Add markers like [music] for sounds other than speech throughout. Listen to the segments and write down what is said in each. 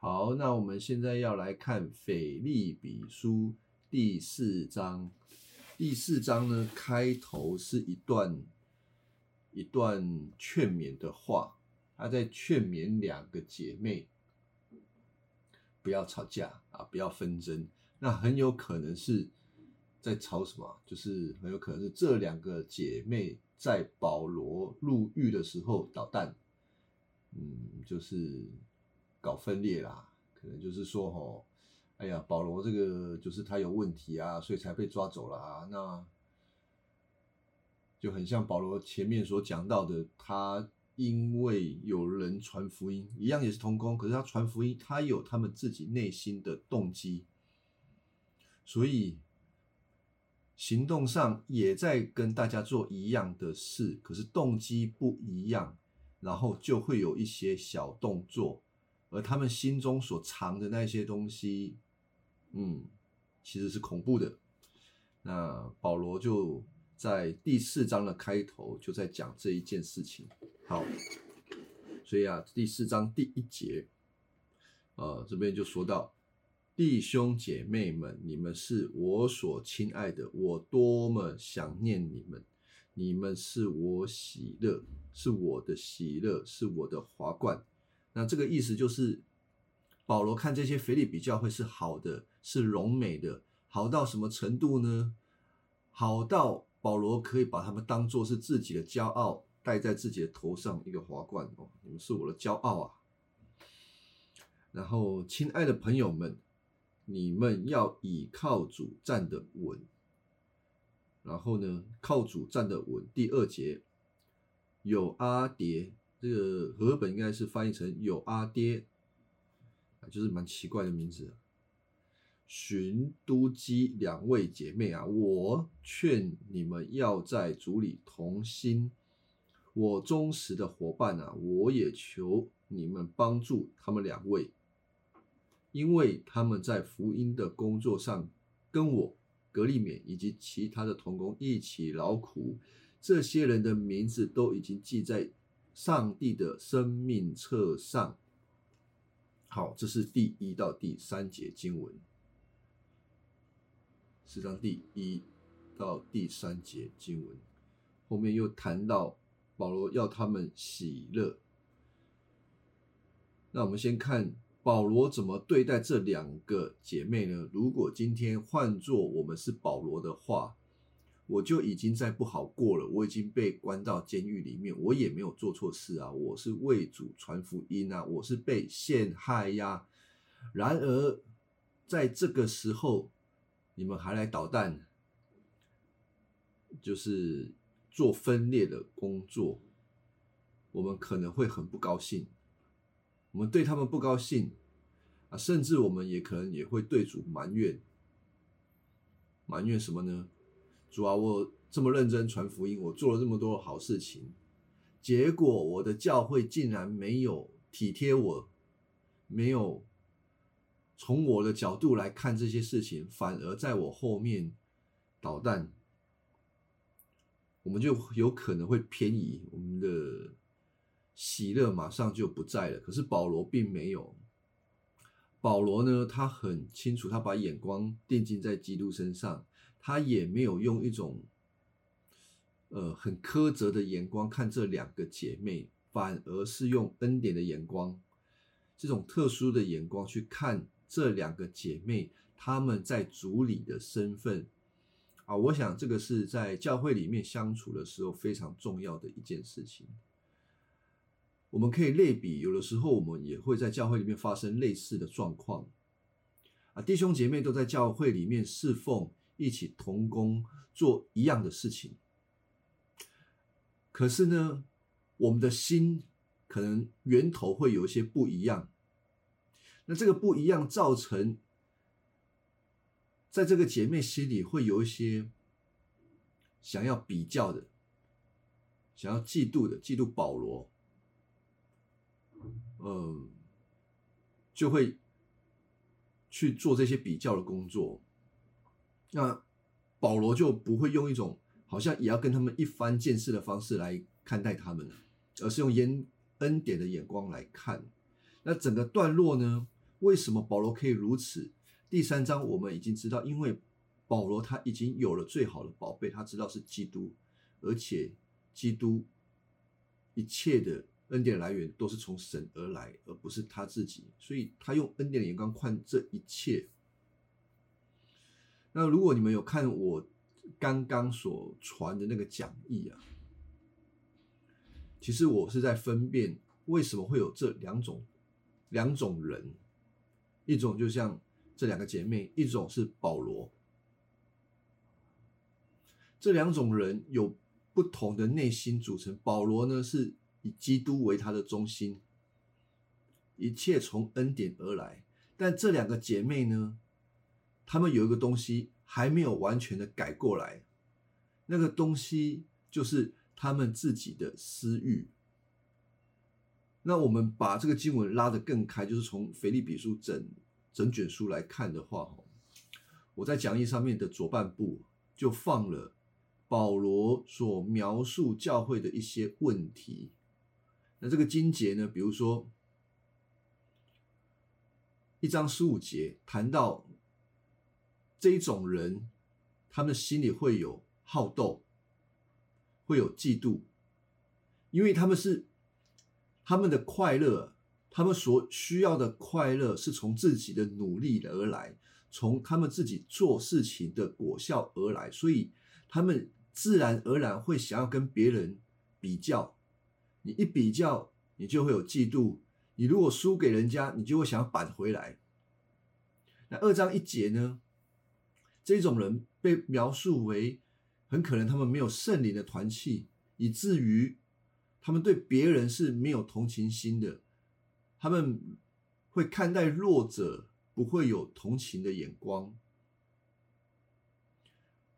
好，那我们现在要来看腓利比书第四章。第四章呢，开头是一段一段劝勉的话，他在劝勉两个姐妹不要吵架啊，不要纷争。那很有可能是在吵什么？就是很有可能是这两个姐妹在保罗入狱的时候捣蛋，嗯，就是搞分裂啦。可能就是说，吼。哎呀，保罗这个就是他有问题啊，所以才被抓走了啊。那就很像保罗前面所讲到的，他因为有人传福音，一样也是同工，可是他传福音，他有他们自己内心的动机，所以行动上也在跟大家做一样的事，可是动机不一样，然后就会有一些小动作，而他们心中所藏的那些东西。嗯，其实是恐怖的。那保罗就在第四章的开头就在讲这一件事情。好，所以啊，第四章第一节，呃，这边就说到弟兄姐妹们，你们是我所亲爱的，我多么想念你们，你们是我喜乐，是我的喜乐，是我的华冠。那这个意思就是。保罗看这些腓利比教会是好的，是荣美的，好到什么程度呢？好到保罗可以把他们当做是自己的骄傲，戴在自己的头上一个华冠哦，你们是我的骄傲啊！然后，亲爱的朋友们，你们要倚靠主站得稳。然后呢，靠主站得稳。第二节有阿蝶，这个和本应该是翻译成有阿爹。啊就是蛮奇怪的名字，寻都基两位姐妹啊，我劝你们要在主里同心。我忠实的伙伴啊，我也求你们帮助他们两位，因为他们在福音的工作上跟我格利勉以及其他的同工一起劳苦。这些人的名字都已经记在上帝的生命册上。好，这是第一到第三节经文，四章第一到第三节经文，后面又谈到保罗要他们喜乐。那我们先看保罗怎么对待这两个姐妹呢？如果今天换做我们是保罗的话。我就已经在不好过了，我已经被关到监狱里面，我也没有做错事啊，我是为主传福音啊，我是被陷害呀。然而，在这个时候，你们还来捣蛋，就是做分裂的工作，我们可能会很不高兴，我们对他们不高兴啊，甚至我们也可能也会对主埋怨，埋怨什么呢？主啊，我这么认真传福音，我做了这么多好事情，结果我的教会竟然没有体贴我，没有从我的角度来看这些事情，反而在我后面捣蛋，我们就有可能会偏移，我们的喜乐马上就不在了。可是保罗并没有，保罗呢，他很清楚，他把眼光定睛在基督身上。他也没有用一种，呃，很苛责的眼光看这两个姐妹，反而是用恩典的眼光，这种特殊的眼光去看这两个姐妹，她们在主里的身份啊，我想这个是在教会里面相处的时候非常重要的一件事情。我们可以类比，有的时候我们也会在教会里面发生类似的状况啊，弟兄姐妹都在教会里面侍奉。一起同工做一样的事情，可是呢，我们的心可能源头会有一些不一样。那这个不一样造成，在这个姐妹心里会有一些想要比较的、想要嫉妒的，嫉妒保罗，嗯，就会去做这些比较的工作。那保罗就不会用一种好像也要跟他们一番见识的方式来看待他们了，而是用恩恩典的眼光来看。那整个段落呢，为什么保罗可以如此？第三章我们已经知道，因为保罗他已经有了最好的宝贝，他知道是基督，而且基督一切的恩典来源都是从神而来，而不是他自己，所以他用恩典的眼光看这一切。那如果你们有看我刚刚所传的那个讲义啊，其实我是在分辨为什么会有这两种两种人，一种就像这两个姐妹，一种是保罗。这两种人有不同的内心组成。保罗呢是以基督为他的中心，一切从恩典而来。但这两个姐妹呢，他们有一个东西还没有完全的改过来，那个东西就是他们自己的私欲。那我们把这个经文拉得更开，就是从腓立比书整整卷书来看的话，我在讲义上面的左半部就放了。保罗所描述教会的一些问题，那这个经节呢？比如说一章十五节谈到这一种人，他们心里会有好斗，会有嫉妒，因为他们是他们的快乐，他们所需要的快乐是从自己的努力而来，从他们自己做事情的果效而来，所以他们。自然而然会想要跟别人比较，你一比较，你就会有嫉妒。你如果输给人家，你就会想要扳回来。那二章一节呢？这种人被描述为很可能他们没有圣灵的团契，以至于他们对别人是没有同情心的。他们会看待弱者不会有同情的眼光。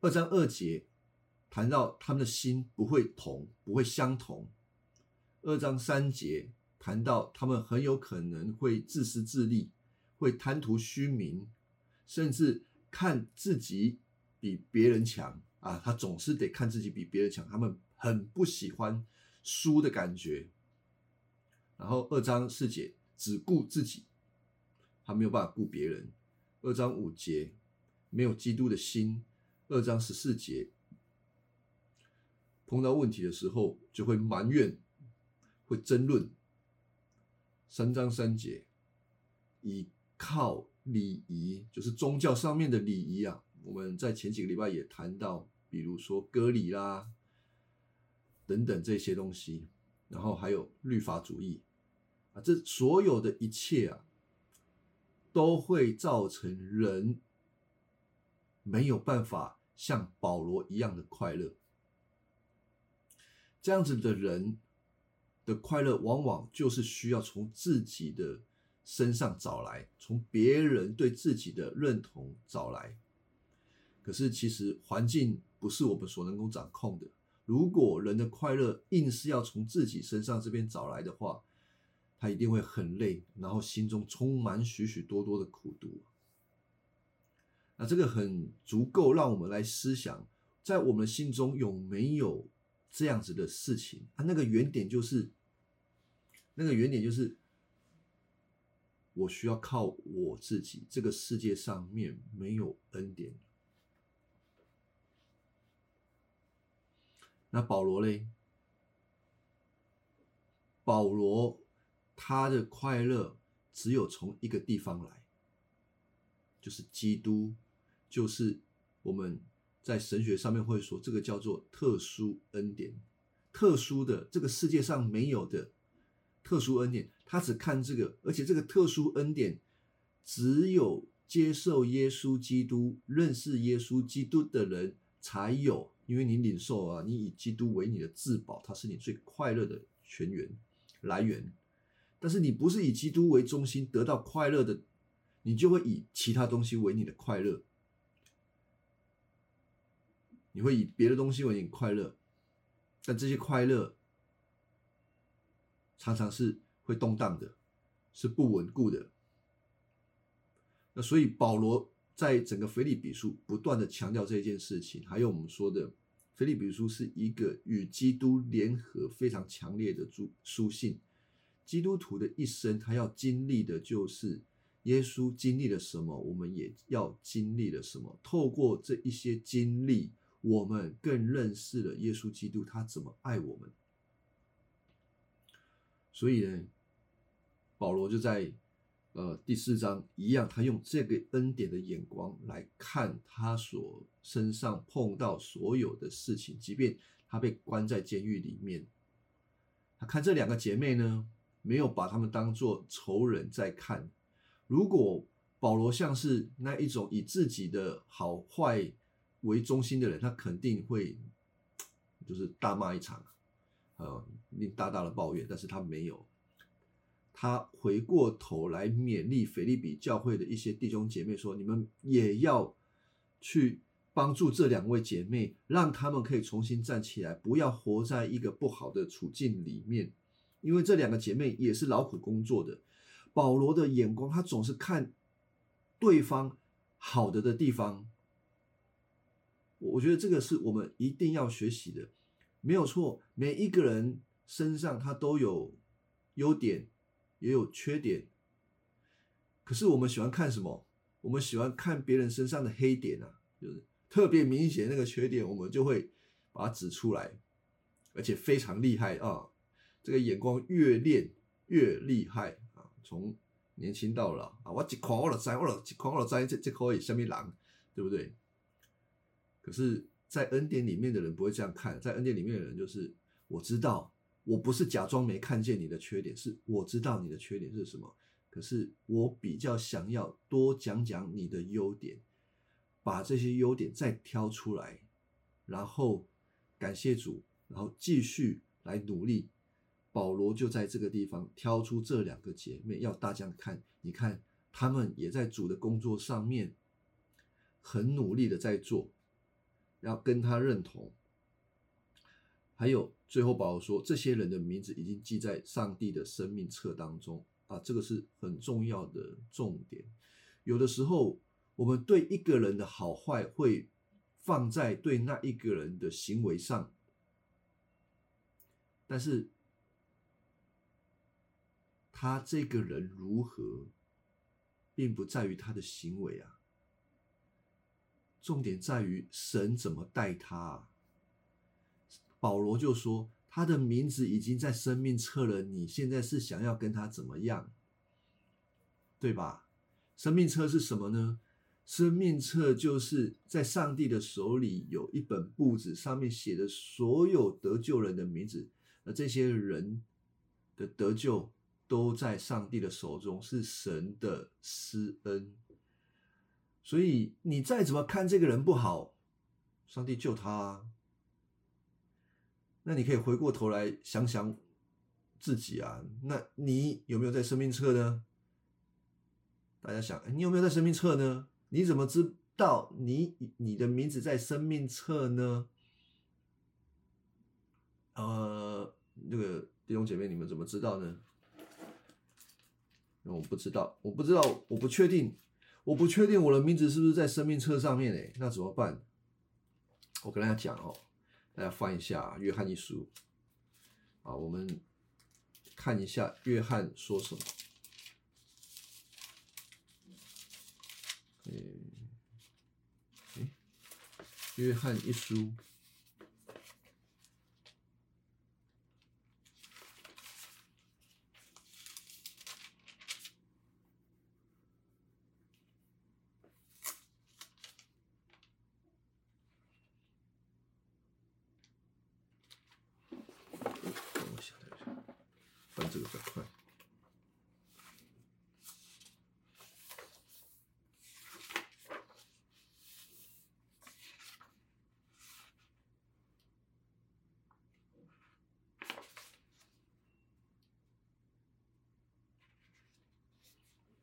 二章二节。谈到他们的心不会同，不会相同。二章三节谈到他们很有可能会自私自利，会贪图虚名，甚至看自己比别人强啊！他总是得看自己比别人强，他们很不喜欢输的感觉。然后二章四节只顾自己，他没有办法顾别人。二章五节没有基督的心。二章十四节。碰到问题的时候，就会埋怨，会争论。三章三节，依靠礼仪，就是宗教上面的礼仪啊。我们在前几个礼拜也谈到，比如说割礼啦，等等这些东西，然后还有律法主义啊，这所有的一切啊，都会造成人没有办法像保罗一样的快乐。这样子的人的快乐，往往就是需要从自己的身上找来，从别人对自己的认同找来。可是，其实环境不是我们所能够掌控的。如果人的快乐硬是要从自己身上这边找来的话，他一定会很累，然后心中充满许许多多的苦毒。那这个很足够让我们来思想，在我们心中有没有？这样子的事情啊，那个原点就是，那个原点就是，我需要靠我自己。这个世界上面没有恩典。那保罗嘞？保罗他的快乐只有从一个地方来，就是基督，就是我们。在神学上面会说，这个叫做特殊恩典，特殊的这个世界上没有的特殊恩典，他只看这个，而且这个特殊恩典只有接受耶稣基督、认识耶稣基督的人才有，因为你领受啊，你以基督为你的至宝，他是你最快乐的泉源来源。但是你不是以基督为中心得到快乐的，你就会以其他东西为你的快乐。你会以别的东西为你快乐，但这些快乐常常是会动荡的，是不稳固的。那所以保罗在整个腓立比书不断的强调这件事情，还有我们说的腓立比书是一个与基督联合非常强烈的书书信。基督徒的一生，他要经历的就是耶稣经历了什么，我们也要经历了什么。透过这一些经历，我们更认识了耶稣基督，他怎么爱我们。所以呢，保罗就在呃第四章一样，他用这个恩典的眼光来看他所身上碰到所有的事情，即便他被关在监狱里面，他看这两个姐妹呢，没有把他们当做仇人在看。如果保罗像是那一种以自己的好坏为中心的人，他肯定会就是大骂一场，呃，令大大的抱怨。但是他没有，他回过头来勉励腓利比教会的一些弟兄姐妹说：“你们也要去帮助这两位姐妹，让他们可以重新站起来，不要活在一个不好的处境里面，因为这两个姐妹也是劳苦工作的。”保罗的眼光，他总是看对方好的的地方。我觉得这个是我们一定要学习的，没有错。每一个人身上他都有优点，也有缺点。可是我们喜欢看什么？我们喜欢看别人身上的黑点啊，就是特别明显那个缺点，我们就会把它指出来，而且非常厉害啊！这个眼光越练越厉害啊。从年轻到老啊，我一看我就知，我就一看我就知，这这可以什么人，对不对？可是，在恩典里面的人不会这样看，在恩典里面的人就是，我知道我不是假装没看见你的缺点，是我知道你的缺点是什么，可是我比较想要多讲讲你的优点，把这些优点再挑出来，然后感谢主，然后继续来努力。保罗就在这个地方挑出这两个姐妹，要大家看，你看他们也在主的工作上面很努力的在做，要跟他认同。还有最后保罗说，这些人的名字已经记在上帝的生命册当中啊，这个是很重要的重点。有的时候我们对一个人的好坏会放在对那一个人的行为上，但是。他这个人如何，并不在于他的行为啊，重点在于神怎么待他啊。保罗就说，他的名字已经在生命册了，你现在是想要跟他怎么样，对吧？生命册是什么呢？生命册就是在上帝的手里有一本簿子，上面写的所有得救人的名字，而这些人的得救。都在上帝的手中，是神的施恩。所以你再怎么看这个人不好，上帝救他。那你可以回过头来想想自己啊，那你有没有在生命册呢？大家想，你有没有在生命册呢？你怎么知道你你的名字在生命册呢？呃，那个弟兄姐妹，你们怎么知道呢？我不知道，我不知道，我不确定，我不确定我的名字是不是在生命册上面诶，那怎么办？我跟大家讲哦，大家翻一下《约翰一书》啊，我们看一下约翰说什么。嗯，哎，《约翰一书》。这个板块。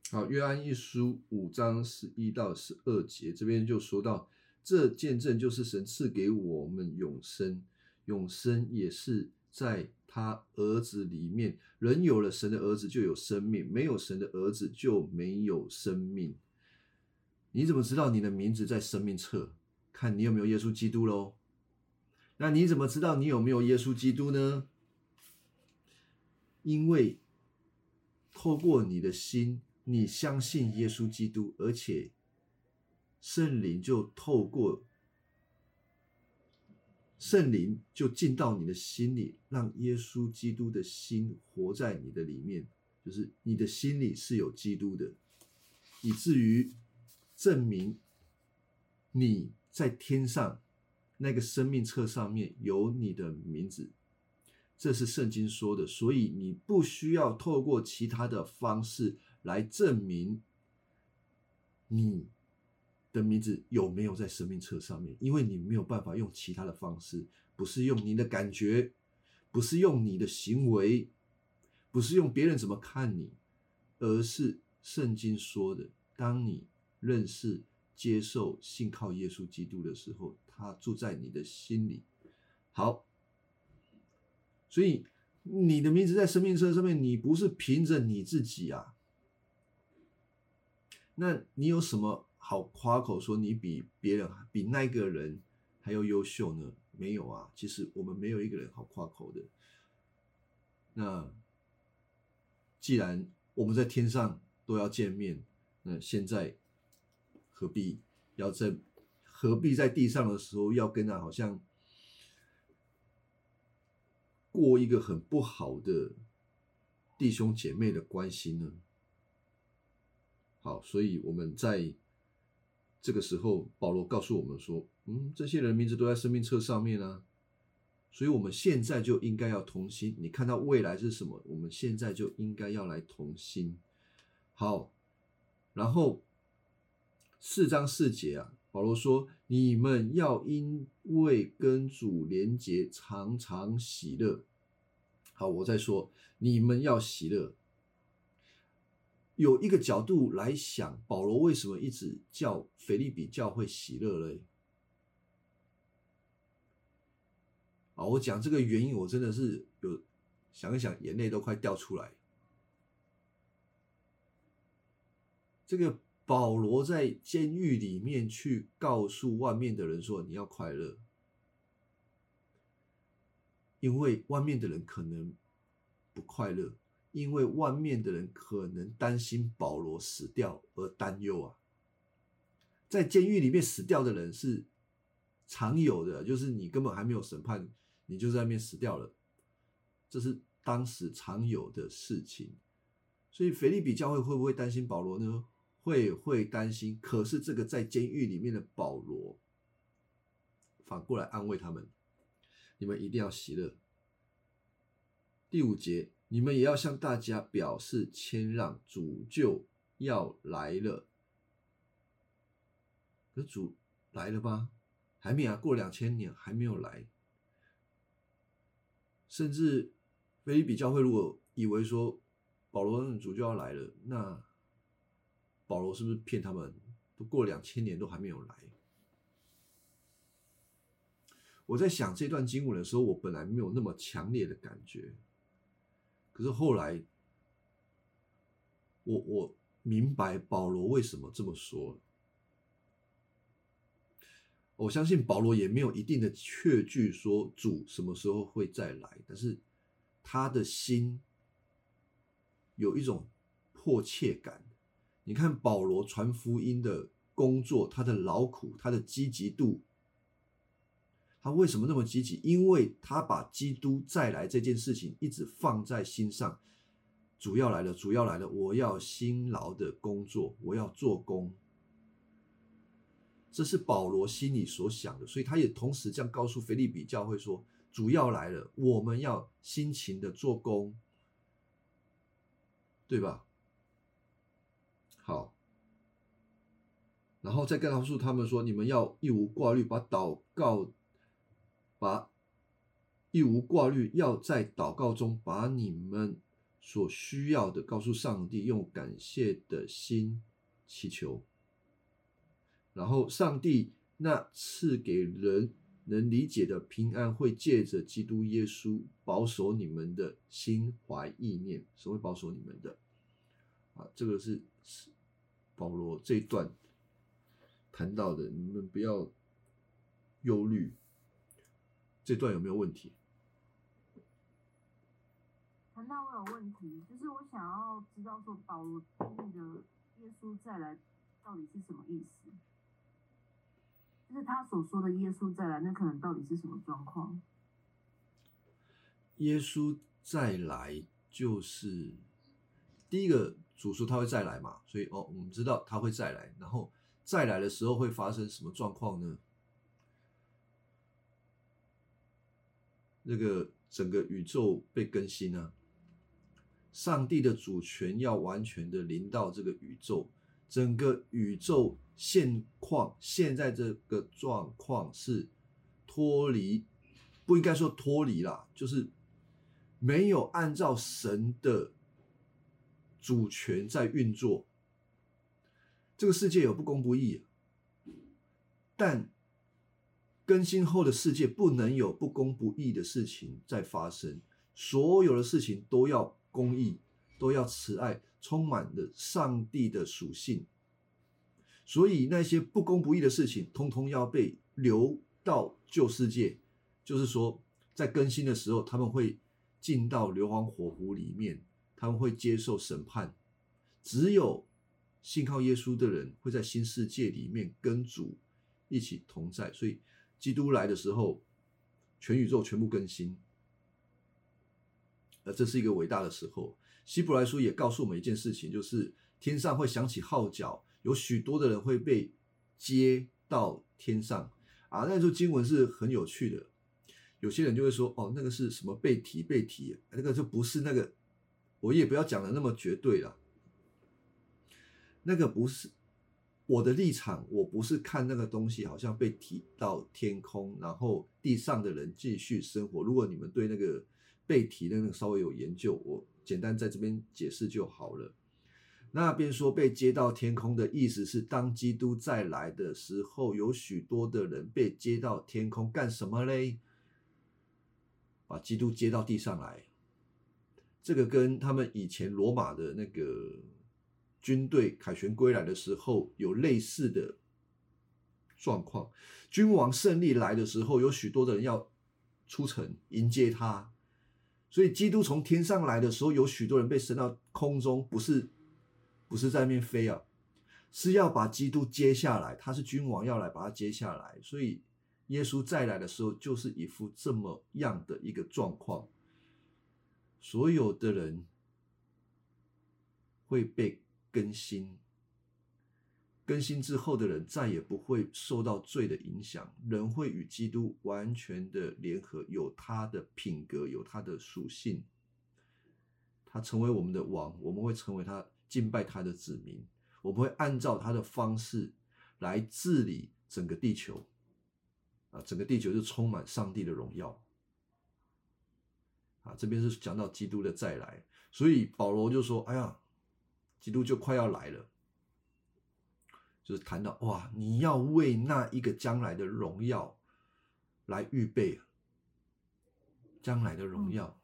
好，约安一书五章十一到十二节，这边就说到，这见证就是神赐给我们永生，永生也是在他儿子里面。人有了神的儿子就有生命，没有神的儿子就没有生命。你怎么知道你的名字在生命册？看你有没有耶稣基督喽。那你怎么知道你有没有耶稣基督呢？因为透过你的心。你相信耶稣基督，而且圣灵就透过圣灵就进到你的心里，让耶稣基督的心活在你的里面，就是你的心里是有基督的，以至于证明你在天上那个生命册上面有你的名字。这是圣经说的，所以你不需要透过其他的方式来证明你的名字有没有在生命册上面，因为你没有办法用其他的方式，不是用你的感觉，不是用你的行为，不是用别人怎么看你，而是圣经说的，当你认识、接受、信靠耶稣基督的时候，他住在你的心里。好。所以你的名字在生命册上面，你不是凭着你自己啊？那你有什么好夸口说你比别人、比那个人还要优秀呢？没有啊，其实我们没有一个人好夸口的。那既然我们在天上都要见面，那现在何必要在何必在地上的时候要跟他好像？过一个很不好的弟兄姐妹的关系呢？好，所以我们在这个时候，保罗告诉我们说：“嗯，这些人名字都在生命册上面啊，所以我们现在就应该要同心。你看到未来是什么？我们现在就应该要来同心。”好，然后四章四节啊。保罗说：“你们要因为跟主连结，常常喜乐。”好，我再说，你们要喜乐。有一个角度来想，保罗为什么一直叫腓利比教会喜乐嘞？啊，我讲这个原因，我真的是有想一想，眼泪都快掉出来。这个。保罗在监狱里面去告诉外面的人说：“你要快乐，因为外面的人可能不快乐，因为外面的人可能担心保罗死掉而担忧啊。在监狱里面死掉的人是常有的，就是你根本还没有审判，你就在那边死掉了，这是当时常有的事情。所以腓利比教会会不会担心保罗呢？”会会担心，可是这个在监狱里面的保罗反过来安慰他们：你们一定要喜乐。第五节，你们也要向大家表示谦让，主就要来了。可主来了吗？还没啊，过两千年还没有来。甚至菲利比教会如果以为说保罗的主就要来了，那。保罗是不是骗他们？都过两千年都还没有来。我在想这段经文的时候，我本来没有那么强烈的感觉，可是后来，我我明白保罗为什么这么说。我相信保罗也没有一定的确据说主什么时候会再来，但是他的心有一种迫切感。你看保罗传福音的工作，他的劳苦，他的积极度，他为什么那么积极？因为他把基督再来这件事情一直放在心上。主要来了，主要来了，我要辛劳的工作，我要做工。这是保罗心里所想的，所以他也同时这样告诉腓利比教会说：主要来了，我们要辛勤的做工，对吧？好，然后再告诉他们说：你们要一无挂虑，把祷告，把一无挂虑，要在祷告中把你们所需要的告诉上帝，用感谢的心祈求。然后上帝那赐给人能理解的平安，会借着基督耶稣保守你们的心怀意念，是会保守你们的。啊，这个是是。保罗这一段谈到的，你们不要忧虑。这段有没有问题？陈大，我有问题，就是我想要知道说保罗定义的耶稣再来到底是什么意思？就是他所说的耶稣再来，那可能到底是什么状况？耶稣再来就是第一个主说他会再来嘛，所以哦，我们知道他会再来，然后再来的时候会发生什么状况呢？那个整个宇宙被更新啊，上帝的主权要完全的临到这个宇宙，整个宇宙现况现在这个状况是脱离，不应该说脱离啦，就是没有按照神的主权在运作，这个世界有不公不义，但。更新后的世界不能有不公不义的事情在发生，所有的事情都要公义，都要慈爱，充满了上帝的属性。所以那些不公不义的事情，通通要被流到旧世界。就是说，在更新的时候，他们会进到硫磺火湖里面，他们会接受审判。只有信靠耶稣的人，会在新世界里面跟主一起同在。所以。基督来的时候，全宇宙全部更新，呃，这是一个伟大的时候。希伯来书也告诉我们一件事情，就是天上会响起号角，有许多的人会被接到天上啊。那时候经文是很有趣的，有些人就会说，哦，那个是什么被提被提，那个就不是那个，我也不要讲的那么绝对了，那个不是。我的立场，我不是看那个东西好像被提到天空，然后地上的人继续生活。如果你们对那个被提的那个稍微有研究，我简单在这边解释就好了。那边说被接到天空的意思是，当基督再来的时候，有许多的人被接到天空干什么嘞？把基督接到地上来。这个跟他们以前罗马的那个。军队凯旋归来的时候，有类似的状况。君王胜利来的时候，有许多的人要出城迎接他。所以，基督从天上来的时候，有许多人被升到空中，不是不是在那面飞啊，是要把基督接下来。他是君王要来把他接下来。所以，耶稣再来的时候，就是一副这么样的一个状况。所有的人会被。更新，更新之后的人再也不会受到罪的影响，人会与基督完全的联合，有他的品格，有他的属性，他成为我们的王，我们会成为他敬拜他的子民，我们会按照他的方式来治理整个地球，啊，整个地球就充满上帝的荣耀，啊，这边是讲到基督的再来，所以保罗就说：“哎呀。”基督就快要来了，就是谈到哇，你要为那一个将来的荣耀来预备，将来的荣耀。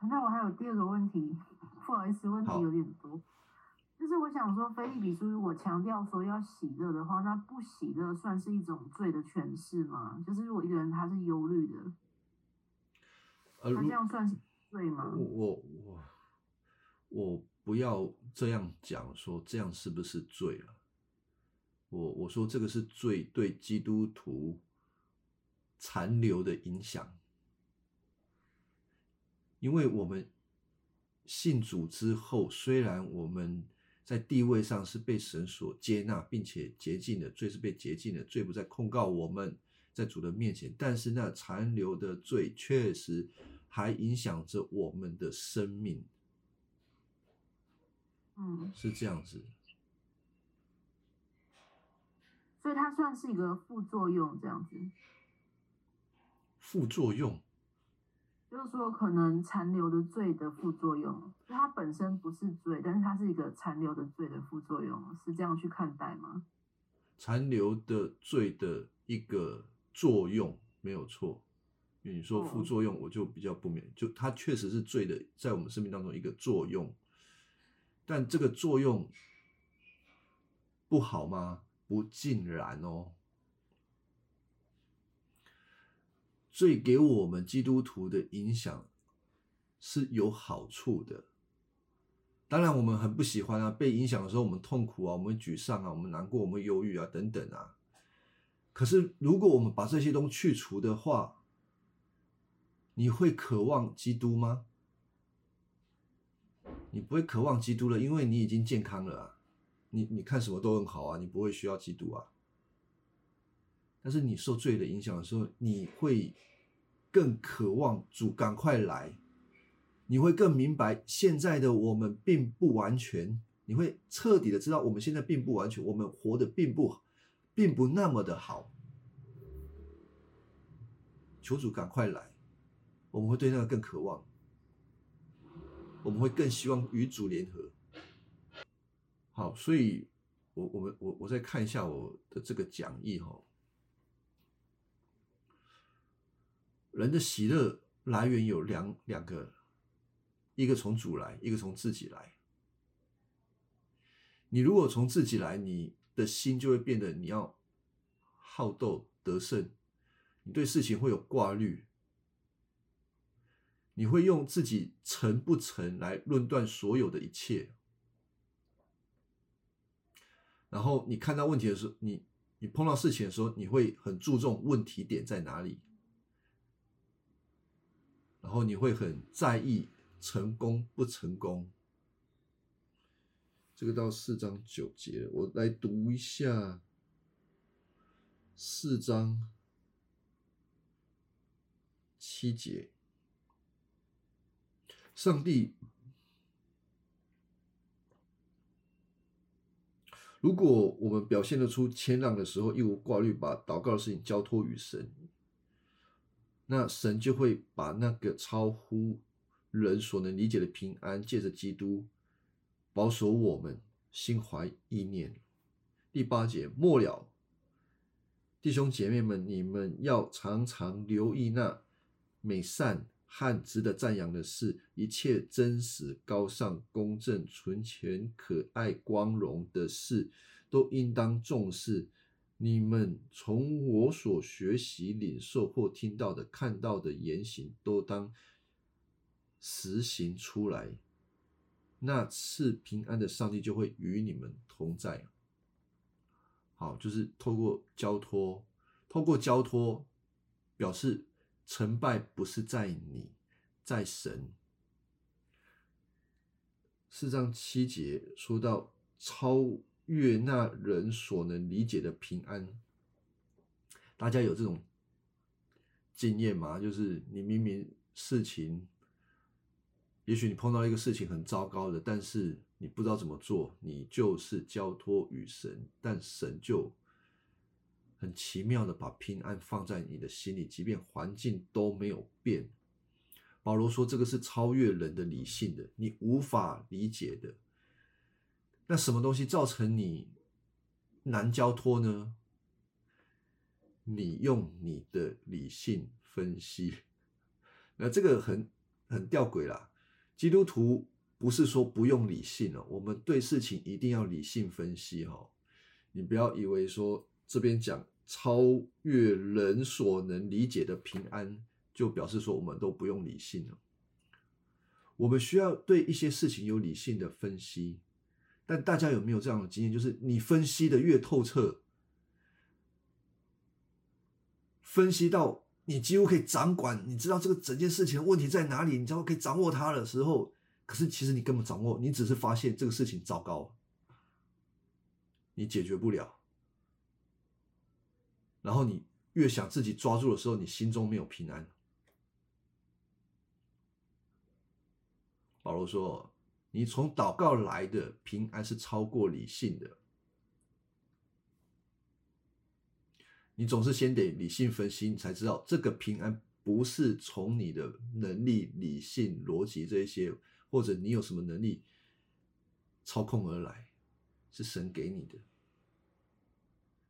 那我还有第二个问题，不好意思，问题有点多。就是我想说，菲利比书如果强调说要喜乐的话，那不喜乐算是一种罪的诠释吗？就是如果一个人他是忧虑的，他这样算是罪吗？我我。我我不要这样讲，说这样是不是罪了？我我说这个是罪，对基督徒残留的影响，因为我们信主之后，虽然我们在地位上是被神所接纳，并且洁净的罪是被洁净的，罪不再控告我们在主的面前，但是那残留的罪确实还影响着我们的生命。嗯，是这样子，所以它算是一个副作用，这样子。副作用，就是说可能残留的罪的副作用，就它本身不是罪，但是它是一个残留的罪的副作用，是这样去看待吗？残留的罪的一个作用没有错，因为你说副作用，我就比较不免，就它确实是罪的，在我们生命当中一个作用。但这个作用不好吗？不尽然哦。最给我们基督徒的影响，是有好处的。当然，我们很不喜欢啊，被影响的时候，我们痛苦啊，我们沮丧啊，我们难过，我们忧郁啊，等等啊。可是，如果我们把这些东西去除的话，你会渴望基督吗？你不会渴望基督了，因为你已经健康了啊。你你看什么都很好啊，你不会需要基督啊。但是你受罪的影响的时候，你会更渴望主赶快来，你会更明白现在的我们并不完全，你会彻底的知道我们现在并不完全，我们活的并不并不那么的好。求主赶快来，我们会对那个更渴望，我们会更希望与主联合。好，所以，我我们我我再看一下我的这个讲义哈。人的喜乐来源有两两个，一个从主来，一个从自己来。你如果从自己来，你的心就会变得你要好斗得胜，你对事情会有挂虑，你会用自己成不成来论断所有的一切。然后你看到问题的时候，你你碰到事情的时候，你会很注重问题点在哪里，然后你会很在意成功不成功。这个到四章九节，我来读一下四章七节，上帝。如果我们表现得出谦让的时候，一无挂虑，把祷告的事情交托于神，那神就会把那个超乎人所能理解的平安，借着基督保守我们心怀意念。第八节末了，弟兄姐妹们，你们要常常留意那美善。和值得赞扬的事，一切真实、高尚、公正、纯全、可爱、光荣的事，都应当重视。你们从我所学习、领受或听到的、看到的言行，都当实行出来。那赐平安的上帝就会与你们同在。好，就是透过交托，透过交托表示。成败不是在你，在神。四章七节说到超越那人所能理解的平安，大家有这种经验吗？就是你明明事情，也许你碰到一个事情很糟糕的，但是你不知道怎么做，你就是交托于神，但神就。很奇妙的把平安放在你的心里，即便环境都没有变。保罗说：“这个是超越人的理性的，你无法理解的。那什么东西造成你难交托呢？你用你的理性分析，那这个很很吊诡啦。基督徒不是说不用理性哦，我们对事情一定要理性分析哈。你不要以为说。”这边讲超越人所能理解的平安，就表示说我们都不用理性了。我们需要对一些事情有理性的分析，但大家有没有这样的经验？就是你分析的越透彻，分析到你几乎可以掌管，你知道这个整件事情的问题在哪里，你知道可以掌握它的时候，可是其实你根本掌握，你只是发现这个事情糟糕，你解决不了。然后你越想自己抓住的时候，你心中没有平安。保罗说：“你从祷告来的平安是超过理性的。你总是先得理性分析，你才知道这个平安不是从你的能力、理性、逻辑这些，或者你有什么能力操控而来，是神给你的。”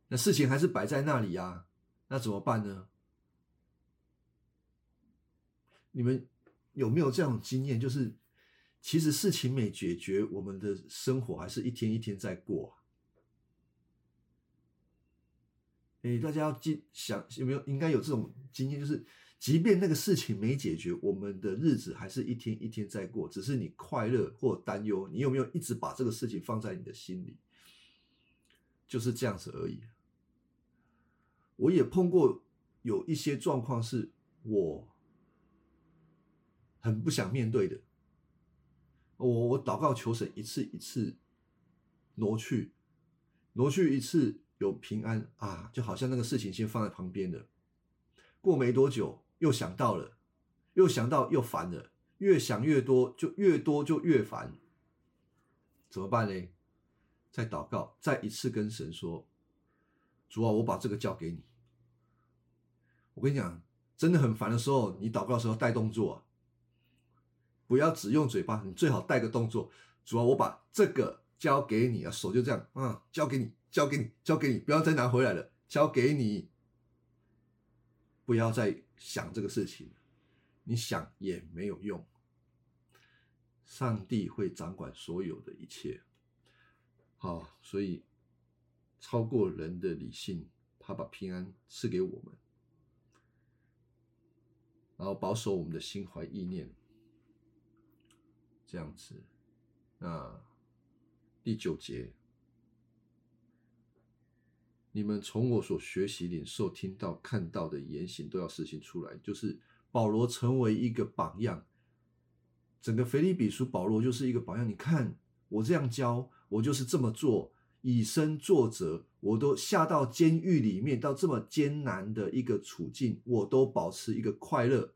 那事情还是摆在那里呀，那怎么办呢？你们有没有这样经验？就是其实事情没解决，我们的生活还是一天一天在过。哎，大家要记想有没有应该有这种经验？就是即便那个事情没解决，我们的日子还是一天一天在过，只是你快乐或担忧，你有没有一直把这个事情放在你的心里？就是这样子而已。我也碰过有一些状况，是我很不想面对的。我我祷告求神一次一次挪去，挪去一次有平安啊，就好像那个事情先放在旁边的，过没多久。又想到了，又想到又烦了，越想越多，就越多就越烦，怎么办呢？再祷告，再一次跟神说：“主啊，我把这个交给你。”我跟你讲，真的很烦的时候，你祷告的时候带动作，不要只用嘴巴，你最好带个动作。主啊，我把这个交给你啊，手就这样，啊，交给你，交给你，交给你，不要再拿回来了，交给你，不要再。想这个事情，你想也没有用。上帝会掌管所有的一切。好，所以超过人的理性，他把平安赐给我们，然后保守我们的心怀意念，这样子。那第九节。你们从我所学习、领受、听到、看到的言行，都要实行出来。就是保罗成为一个榜样，整个腓立比书，保罗就是一个榜样。你看我这样教，我就是这么做，以身作则，我都下到监狱里面，到这么艰难的一个处境，我都保持一个快乐。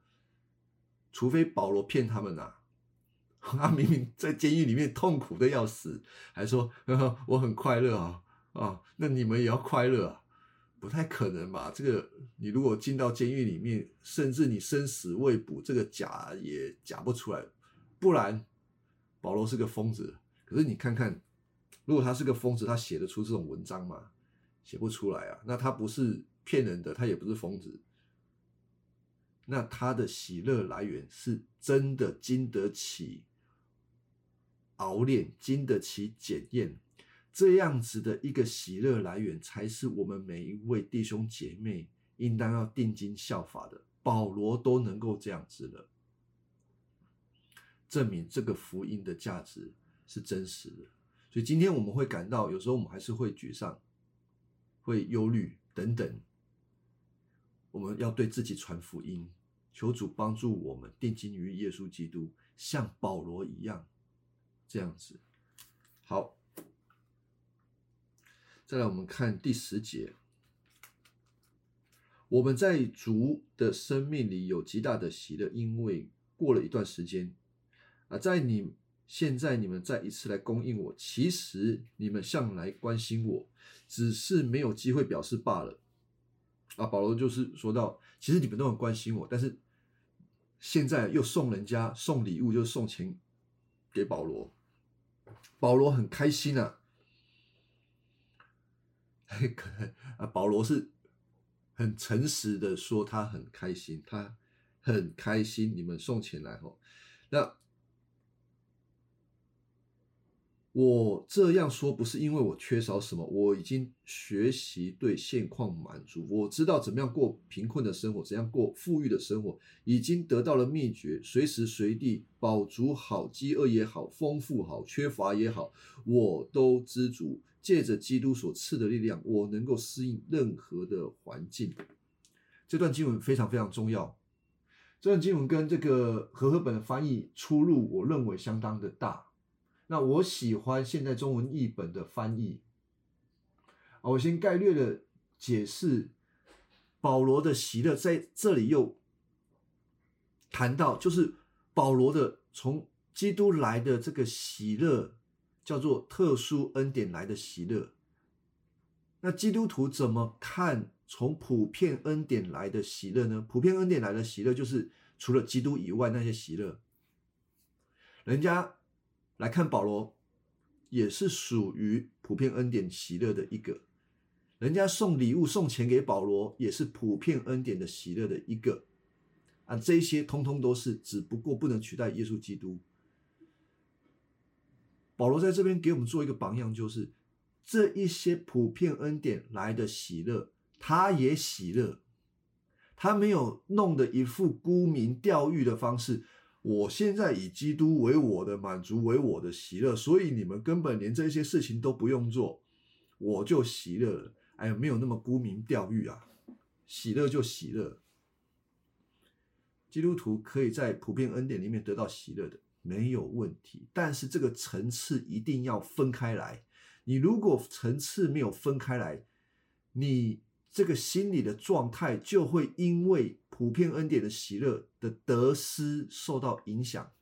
除非保罗骗他们呐，[laughs] 他明明在监狱里面痛苦的要死，还说 [laughs] 我很快乐啊。啊，那你们也要快乐啊？不太可能吧？这个你如果进到监狱里面，甚至你生死未卜，这个假也假不出来。不然，保罗是个疯子。可是你看看，如果他是个疯子，他写得出这种文章吗？写不出来啊。那他不是骗人的，他也不是疯子。那他的喜乐来源是真的经得起熬炼，经得起检验。这样子的一个喜乐来源，才是我们每一位弟兄姐妹应当要定睛效法的。保罗都能够这样子了，证明这个福音的价值是真实的。所以今天我们会感到，有时候我们还是会沮丧、会忧虑等等。我们要对自己传福音，求主帮助我们定睛于耶稣基督，像保罗一样这样子。好。再来，我们看第十节。我们在主的生命里有极大的喜乐，因为过了一段时间啊，在你现在你们再一次来供应我，其实你们向来关心我，只是没有机会表示罢了。啊，保罗就是说到，其实你们都很关心我，但是现在又送人家送礼物，就送钱给保罗，保罗很开心啊。可 [laughs] 能啊，保罗是很诚实的说，他很开心，他很开心你们送钱来吼。那我这样说不是因为我缺少什么，我已经学习对现况满足，我知道怎么样过贫困的生活，怎样过富裕的生活，已经得到了秘诀，随时随地饱足好，饥饿也好，丰富好，缺乏也好，我都知足。借着基督所赐的力量，我能够适应任何的环境。这段经文非常非常重要。这段经文跟这个和合本的翻译出入，我认为相当的大。那我喜欢现在中文译本的翻译。我先概略的解释保罗的喜乐，在这里又谈到，就是保罗的从基督来的这个喜乐。叫做特殊恩典来的喜乐。那基督徒怎么看从普遍恩典来的喜乐呢？普遍恩典来的喜乐，就是除了基督以外那些喜乐。人家来看保罗，也是属于普遍恩典喜乐的一个。人家送礼物送钱给保罗，也是普遍恩典的喜乐的一个。啊，这些通通都是，只不过不能取代耶稣基督。保罗在这边给我们做一个榜样，就是这一些普遍恩典来的喜乐，他也喜乐，他没有弄的一副沽名钓誉的方式。我现在以基督为我的满足，为我的喜乐，所以你们根本连这些事情都不用做，我就喜乐了。哎，没有那么沽名钓誉啊，喜乐就喜乐。基督徒可以在普遍恩典里面得到喜乐的，没有问题。但是这个层次一定要分开来。你如果层次没有分开来，你。这个心理的状态就会因为普遍恩典的喜乐的得失受到影响。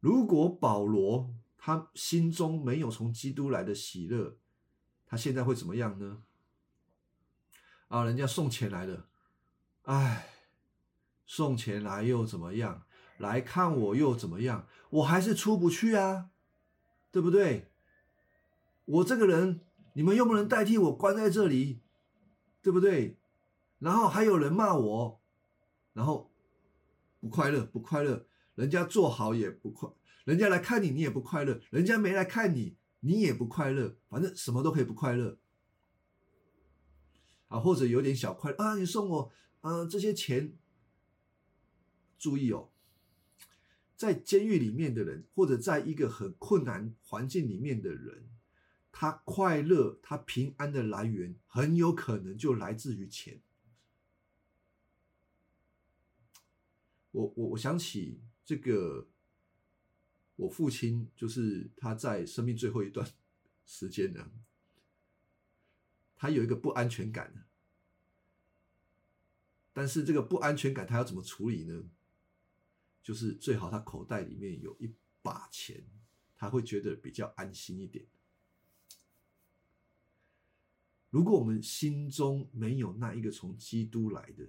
如果保罗他心中没有从基督来的喜乐，他现在会怎么样呢？啊，人家送钱来了，哎，送钱来又怎么样？来看我又怎么样？我还是出不去啊，对不对？我这个人，你们又不能代替我关在这里。对不对？然后还有人骂我，然后不快乐，不快乐。人家做好也不快，人家来看你，你也不快乐。人家没来看你，你也不快乐。反正什么都可以不快乐啊，或者有点小快啊。你送我，嗯，这些钱。注意哦，在监狱里面的人，或者在一个很困难环境里面的人。他快乐，他平安的来源很有可能就来自于钱。我我我想起这个，我父亲就是他在生命最后一段时间呢，他有一个不安全感，但是这个不安全感他要怎么处理呢？就是最好他口袋里面有一把钱，他会觉得比较安心一点。如果我们心中没有那一个从基督来的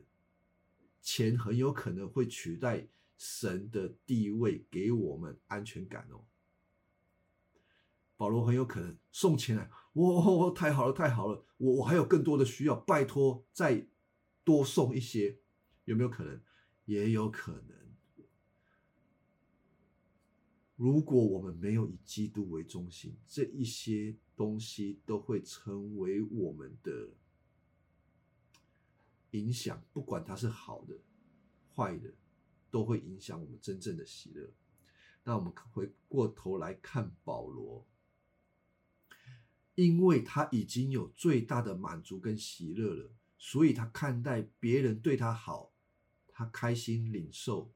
钱，很有可能会取代神的地位，给我们安全感哦。保罗很有可能送钱来，哇，太好了，太好了，我我还有更多的需要，拜托再多送一些，有没有可能？也有可能。如果我们没有以基督为中心，这一些东西都会成为我们的影响，不管它是好的、坏的，都会影响我们真正的喜乐。那我们回过头来看保罗，因为他已经有最大的满足跟喜乐了，所以他看待别人对他好，他开心领受；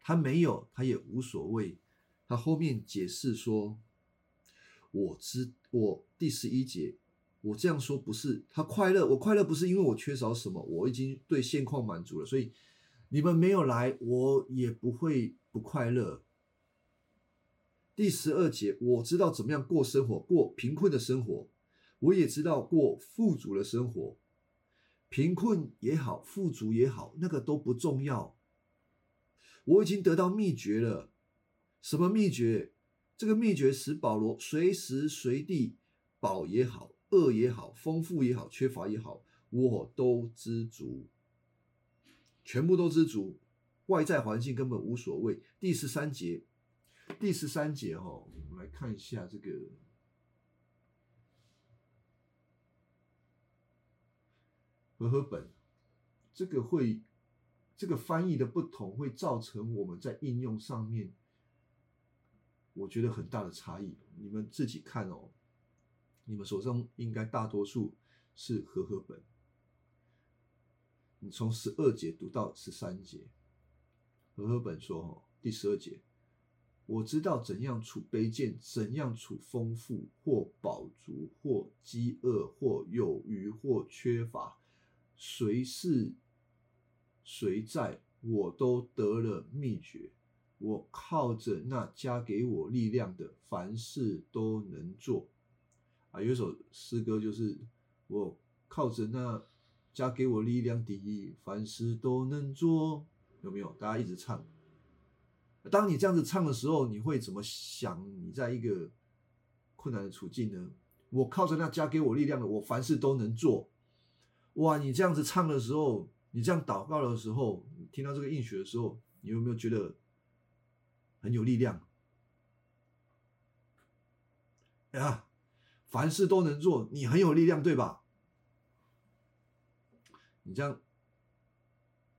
他没有，他也无所谓。他后面解释说：“我知我第十一节，我这样说不是他快乐，我快乐不是因为我缺少什么，我已经对现况满足了，所以你们没有来，我也不会不快乐。”第十二节，我知道怎么样过生活，过贫困的生活，我也知道过富足的生活，贫困也好，富足也好，那个都不重要，我已经得到秘诀了。什么秘诀？这个秘诀使保罗随时随地饱也好，饿也好，丰富也好，缺乏也好，我都知足，全部都知足，外在环境根本无所谓。第十三节，第十三节哈，我们来看一下这个和合本，这个会这个翻译的不同，会造成我们在应用上面。我觉得很大的差异，你们自己看哦。你们手上应该大多数是和合本。你从十二节读到十三节，和合本说：“哦，第十二节，我知道怎样处卑贱，怎样处丰富，或饱足，或饥饿，或有余，或缺乏，谁是谁在，我都得了秘诀。”我靠着那加给我力量的，凡事都能做。啊，有一首诗歌就是我靠着那加给我力量的，凡事都能做。有没有？大家一直唱。当你这样子唱的时候，你会怎么想？你在一个困难的处境呢？我靠着那加给我力量的，我凡事都能做。哇，你这样子唱的时候，你这样祷告的时候，听到这个应许的时候，你有没有觉得？很有力量，呀，凡事都能做，你很有力量，对吧？你这样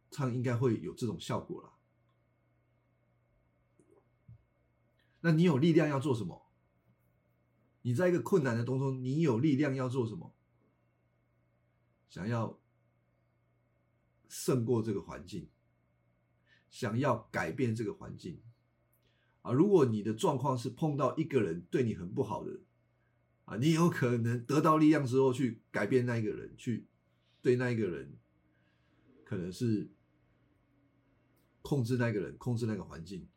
唱应该会有这种效果了。那你有力量要做什么？你在一个困难的当中，你有力量要做什么？想要胜过这个环境，想要改变这个环境啊！如果你的状况是碰到一个人对你很不好的啊，你有可能得到力量之后去改变那一个人，去对那一个人，可能是控制那个人，控制那个环境。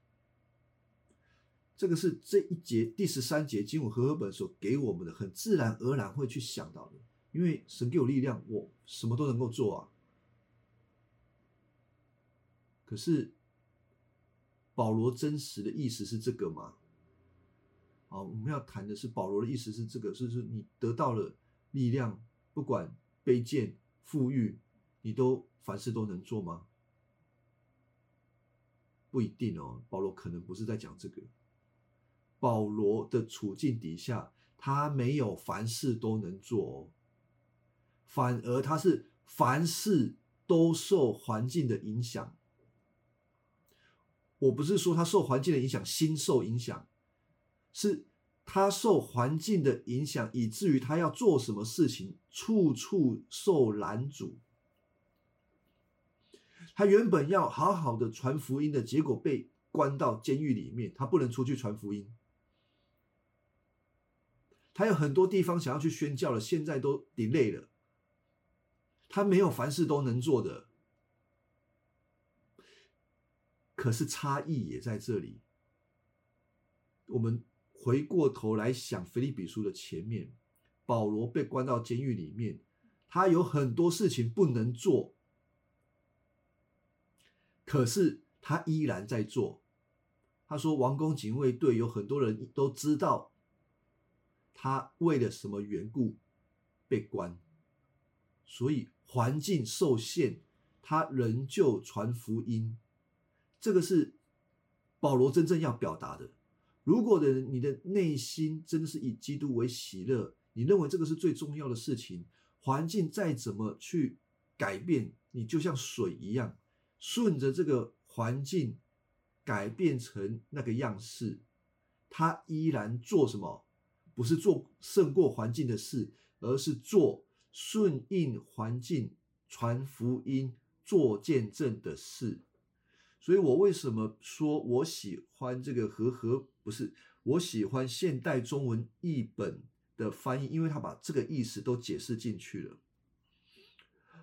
这个是这一节第十三节经文和合本所给我们的，很自然而然会去想到的，因为神给我力量，我什么都能够做啊。可是保罗真实的意思是这个吗？好，我们要谈的是保罗的意思是这个，是是你得到了力量，不管卑贱富裕，你都凡事都能做吗？不一定哦，保罗可能不是在讲这个。保罗的处境底下，他没有凡事都能做哦，反而他是凡事都受环境的影响。我不是说他受环境的影响，心受影响，是他受环境的影响，以至于他要做什么事情，处处受拦阻。他原本要好好的传福音的结果，被关到监狱里面，他不能出去传福音。他有很多地方想要去宣教了，现在都 delay 了。他没有凡事都能做的，可是差异也在这里。我们回过头来想，腓利比书的前面，保罗被关到监狱里面，他有很多事情不能做，可是他依然在做。他说：“王宫警卫队有很多人都知道。”他为了什么缘故被关？所以环境受限，他仍旧传福音。这个是保罗真正要表达的。如果的你的内心真的是以基督为喜乐，你认为这个是最重要的事情，环境再怎么去改变，你就像水一样，顺着这个环境改变成那个样式，他依然做什么？不是做胜过环境的事，而是做顺应环境、传福音、做见证的事。所以我为什么说我喜欢这个和和？不是我喜欢现代中文译本的翻译，因为他把这个意思都解释进去了。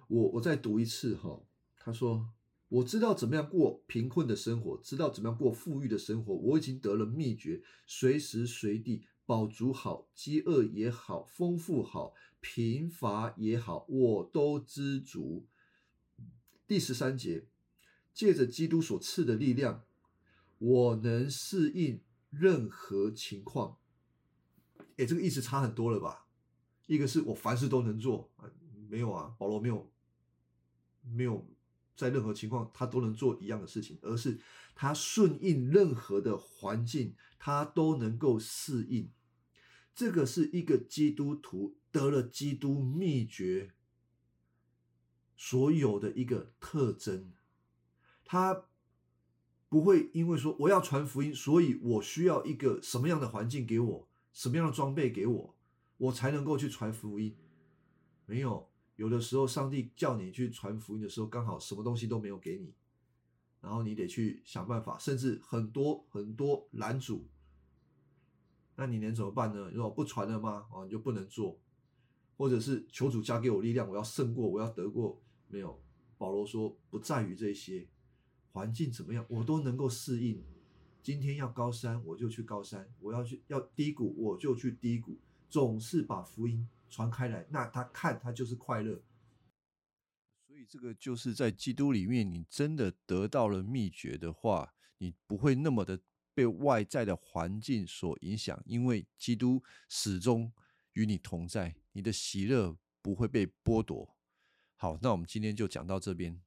我我再读一次哈，他说：“我知道怎么样过贫困的生活，知道怎么样过富裕的生活。我已经得了秘诀，随时随地。”饱足好，饥饿也好，丰富好，贫乏也好，我都知足。第十三节，借着基督所赐的力量，我能适应任何情况。哎，这个意思差很多了吧？一个是我凡事都能做啊，没有啊，保罗没有，没有在任何情况他都能做一样的事情，而是他顺应任何的环境。他都能够适应，这个是一个基督徒得了基督秘诀所有的一个特征。他不会因为说我要传福音，所以我需要一个什么样的环境给我，什么样的装备给我，我才能够去传福音。没有，有的时候上帝叫你去传福音的时候，刚好什么东西都没有给你。然后你得去想办法，甚至很多很多拦阻，那你能怎么办呢？如果不传了吗？哦，你就不能做，或者是求主加给我力量，我要胜过，我要得过。没有，保罗说不在于这些环境怎么样，我都能够适应。今天要高山，我就去高山；我要去要低谷，我就去低谷。总是把福音传开来，那他看他就是快乐。所以这个就是在基督里面，你真的得到了秘诀的话，你不会那么的被外在的环境所影响，因为基督始终与你同在，你的喜乐不会被剥夺。好，那我们今天就讲到这边。